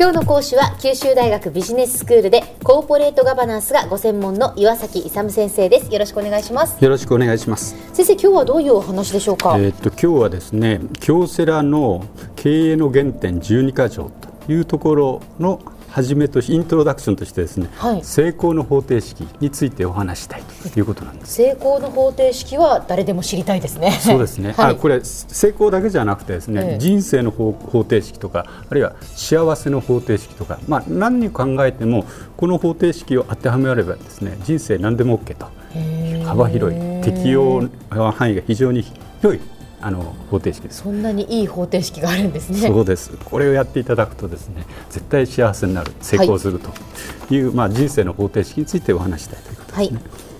今日の講師は九州大学ビジネススクールでコーポレートガバナンスがご専門の岩崎勇先生です。よろしくお願いします。よろしくお願いします。先生今日はどういうお話でしょうか？えー、っと今日はですね京セラの経営の原点12か条というところの初めとしイントロダクションとしてですね、はい、成功の方程式についてお話したいとい。うことなんです。成功の方程式は誰でも知りたいですね。そうですね、はい、あこれ成功だけじゃなくてですね、ええ、人生の方程式とかあるいは幸せの方程式とか、まあ、何に考えてもこの方程式を当てはめればですね人生何でも OK と幅広い適用範囲が非常に広いあの方程式そんなにいい方程式があるんですね。そうです。これをやっていただくとですね、絶対幸せになる、成功するという、はい、まあ人生の方程式についてお話したいということですね。はい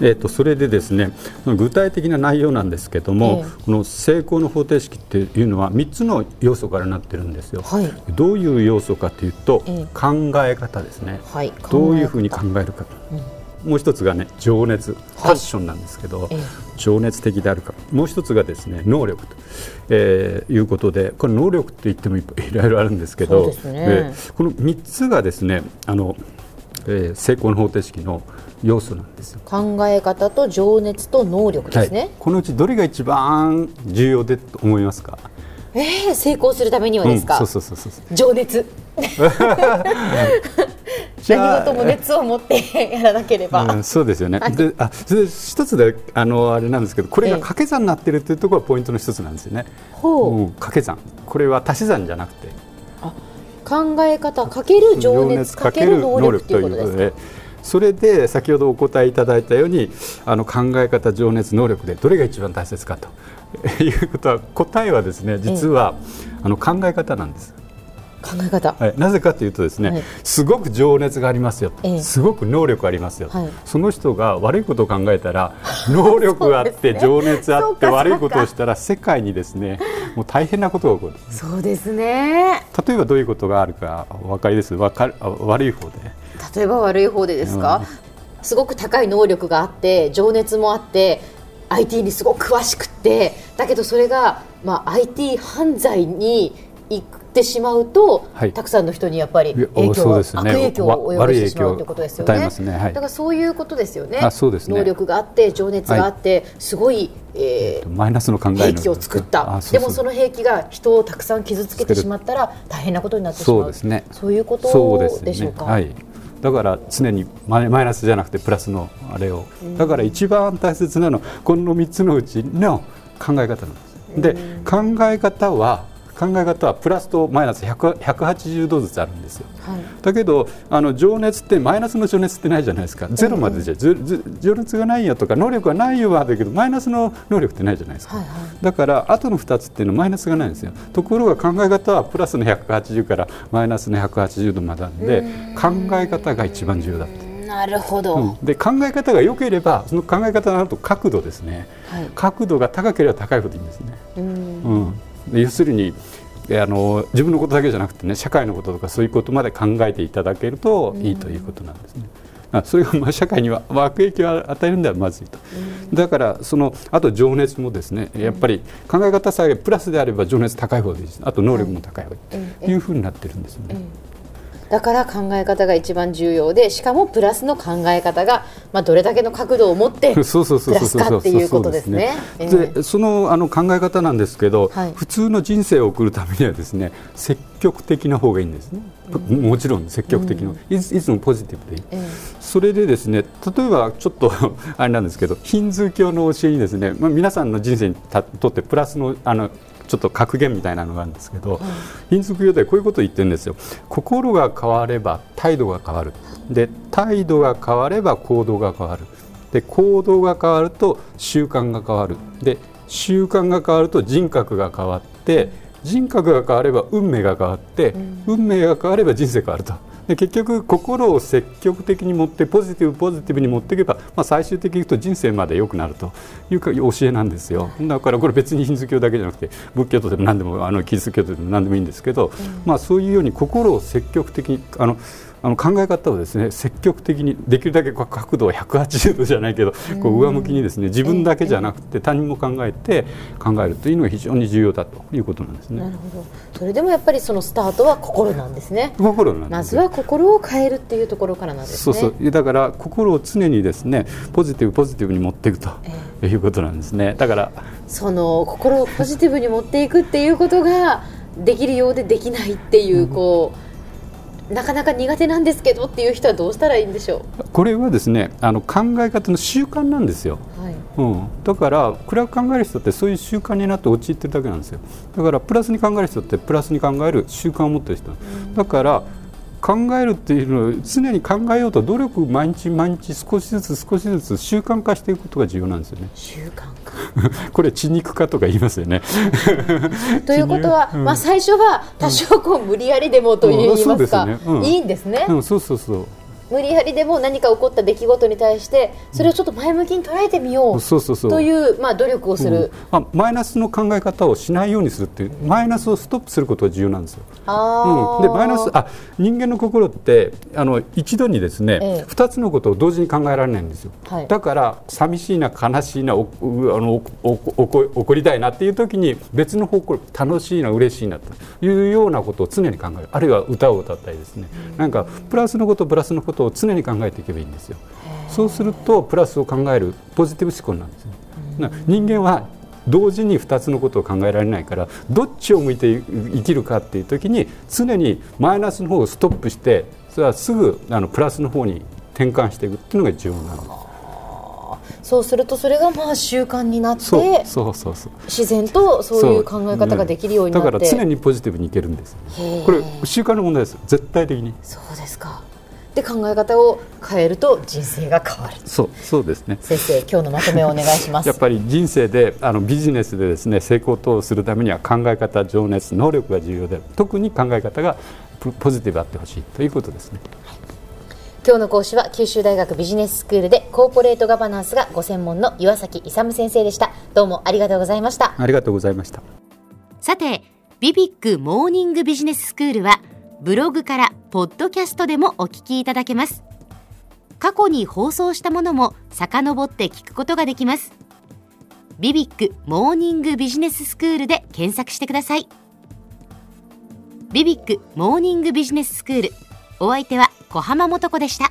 えーと、それでですね具体的な内容なんですけども、えー、この成功の方程式っていうのは3つの要素からなってるんですよ。はい、どういう要素かというと、えー、考え方ですね、はい、どういうふうに考えるか。うんもう一つがね情熱パッションなんですけど、はい、情熱的であるか。もう一つがですね能力と、えー、いうことでこれ能力といっても いろいろあるんですけどす、ね、この3つがですねあの、えー、成功の方程式の要素なんですよ。考え方と情熱と能力ですね、はい、このうちどれが一番重要でと思いますか？えー、成功するためにはですか、うん、そうそうそうそう情熱。何事も熱を持ってやらなければ、うん、そうですよね、はい、であそれで一つであのあれなんですけどこれが掛け算になってるっていうところがポイントの一つなんですよね、ほう、うん、掛け算。これは足し算じゃなくて。あ考え方かける情熱かける能力ということでそれで先ほどお答えいただいたようにあの考え方情熱能力でどれが一番大切かと いうことは答えはですね実は、あの考え方なんです。考え方、はい、なぜかというとですね、はい、すごく情熱がありますよ、ええ、すごく能力ありますよ、はい、その人が悪いことを考えたら 能力があって、ね、情熱あって悪いことをしたら世界にですねもう大変なことが起こるそうですね。例えばどういうことがあるかお分かりです？わか悪い方で。例えば悪い方でですか、うん、すごく高い能力があって情熱もあって IT にすごく詳しくてだけどそれが、まあ、IT 犯罪に行ってしまうと、はい、たくさんの人にやっぱり影響、ね、悪影響を及ぼしてしまうということですよね。ね。はい、だからそういうことですよね。あそうですね。能力があって情熱があって、はい、すごい、えー、マイナスの考え兵器を作った。でもその兵器が人をたくさん傷つけてしまったら大変なことになってしまう。そうですね。そういうことでしょうか？はい。だから常にマイナスじゃなくてプラスのあれを。だから一番大切なのはこの3つのうちの考え方なんです。で考え方は考え方はプラスとマイナス180度ずつあるんですよ、はい、だけどあの情熱ってマイナスの情熱ってないじゃないですか。ゼロまでじゃ、情熱がないよとか能力がないよはだけどマイナスの能力ってないじゃないですか、はいはい、だから後の2つっていうのはマイナスがないんですよ。ところが考え方はプラスの180からマイナスの180度までなんで考え方が一番重要だって。なるほど、うん、で考え方が良ければその考え方のと角度ですね、はい、角度が高ければ高いほどいいんですね。うん、うん要するにあの自分のことだけじゃなくてね社会のこととかそういうことまで考えていただけるといいということなんですね。うん、それがまあ社会には悪影響を与えるんではまずいと、うん、だからそのあと情熱もですねやっぱり考え方さえプラスであれば情熱高い方でいいです。あと能力も高い方というふうになってるんですよね。だから考え方が一番重要でしかもプラスの考え方が、まあ、どれだけの角度を持ってプラスかっていうことですね。でそのあの考え方なんですけど、はい、普通の人生を送るためにはですね積極的な方がいいんですね、うん、もちろん積極的の、うん、いつもポジティブでいい、えそれでですね例えばちょっと あれなんですけどヒンズー教の教えにですね、まあ、皆さんの人生にとってプラスのあのちょっと格言みたいなのがあるんですけど、ヒンズー教でこういうことを言ってるんですよ。心が変われば態度が変わる。で態度が変われば行動が変わる。で行動が変わると習慣が変わる。で習慣が変わると人格が変わって人格が変われば運命が変わって、運命が変われば人生変わるとで結局心を積極的に持ってポジティブポジティブに持っていけば、まあ、最終的に言うと人生まで良くなるというか教えなんですよ。だからこれ別にヒンズー教だけじゃなくて仏教徒でも何でもあのキリスト教徒でも何でもいいんですけど、うん、まあ、そういうように心を積極的にあのあの考え方をですね積極的にできるだけ角度は180度じゃないけどこう上向きにですね自分だけじゃなくて他人も考えて考えるというのが非常に重要だということなんですね。なるほど。それでもやっぱりそのスタートは心なんですね。心なんまずは心を変えるっていうところからなんですね。そうそう。だから心を常にですねポジティブポジティブに持っていくということなんですね。だからその心をポジティブに持っていくっていうことができるようでできないっていうこう。なかなか苦手なんですけどっていう人はどうしたらいいんでしょう？これはですねあの考え方の習慣なんですよ、はい。うん、だから暗く考える人ってそういう習慣になって陥ってるだけなんですよ。だからプラスに考える人ってプラスに考える習慣を持ってる人、うん、だから考えるっていうのを常に考えようと努力毎日毎日少しずつ少しずつ習慣化していくことが重要なんですよね。習慣化 これ血肉化とか言いますよね。ということは、うん、まあ最初は多少こう無理やりでもといいますか、うんすね、いいんですね。そうそうそう。無理やりでも何か起こった出来事に対してそれをちょっと前向きに捉えてみようというまあ努力をする、うん、マイナスの考え方をしないようにするっていうマイナスをストップすることが重要なんですよ。あうん、でマイナスあ人間の心ってあの一度にですね、ええ、2つのことを同時に考えられないんですよ、はい、だから寂しいな悲しいなおあの怒りたいなっていう時に別の方向楽しいな嬉しいなというようなことを常に考える。あるいは歌を歌ったりですね、うん、なんかプラスのことプラスのことことを常に考えていけばいいんですよ。そうするとプラスを考えるポジティブ思考なんですね。人間は同時に2つのことを考えられないからどっちを向いて生きるかっていう時に常にマイナスの方をストップしてそれはすぐあのプラスの方に転換していくっていうのが重要なんです。そうするとそれがまあ習慣になってそうそうそう自然とそういう考え方ができるようになって、だから常にポジティブにいけるんです。これ習慣の問題です。絶対的に。そうですかで考え方を変えると人生が変わる。そうそうですね。先生今日のまとめをお願いします。やっぱり人生であのビジネスでですね成功等するためには考え方情熱能力が重要で特に考え方がポジティブあってほしいということですね、今日の講師は九州大学ビジネススクールでコーポレートガバナンスがご専門の岩崎勇先生でした。どうもありがとうございました。ありがとうございました。さてビビックモーニングビジネススクールはブログからポッドキャストでもお聞きいただけます。過去に放送したものも遡って聞くことができます。ビビックモーニングビジネススクールで検索してください。ビビックモーニングビジネススクール。お相手は小浜もとこでした。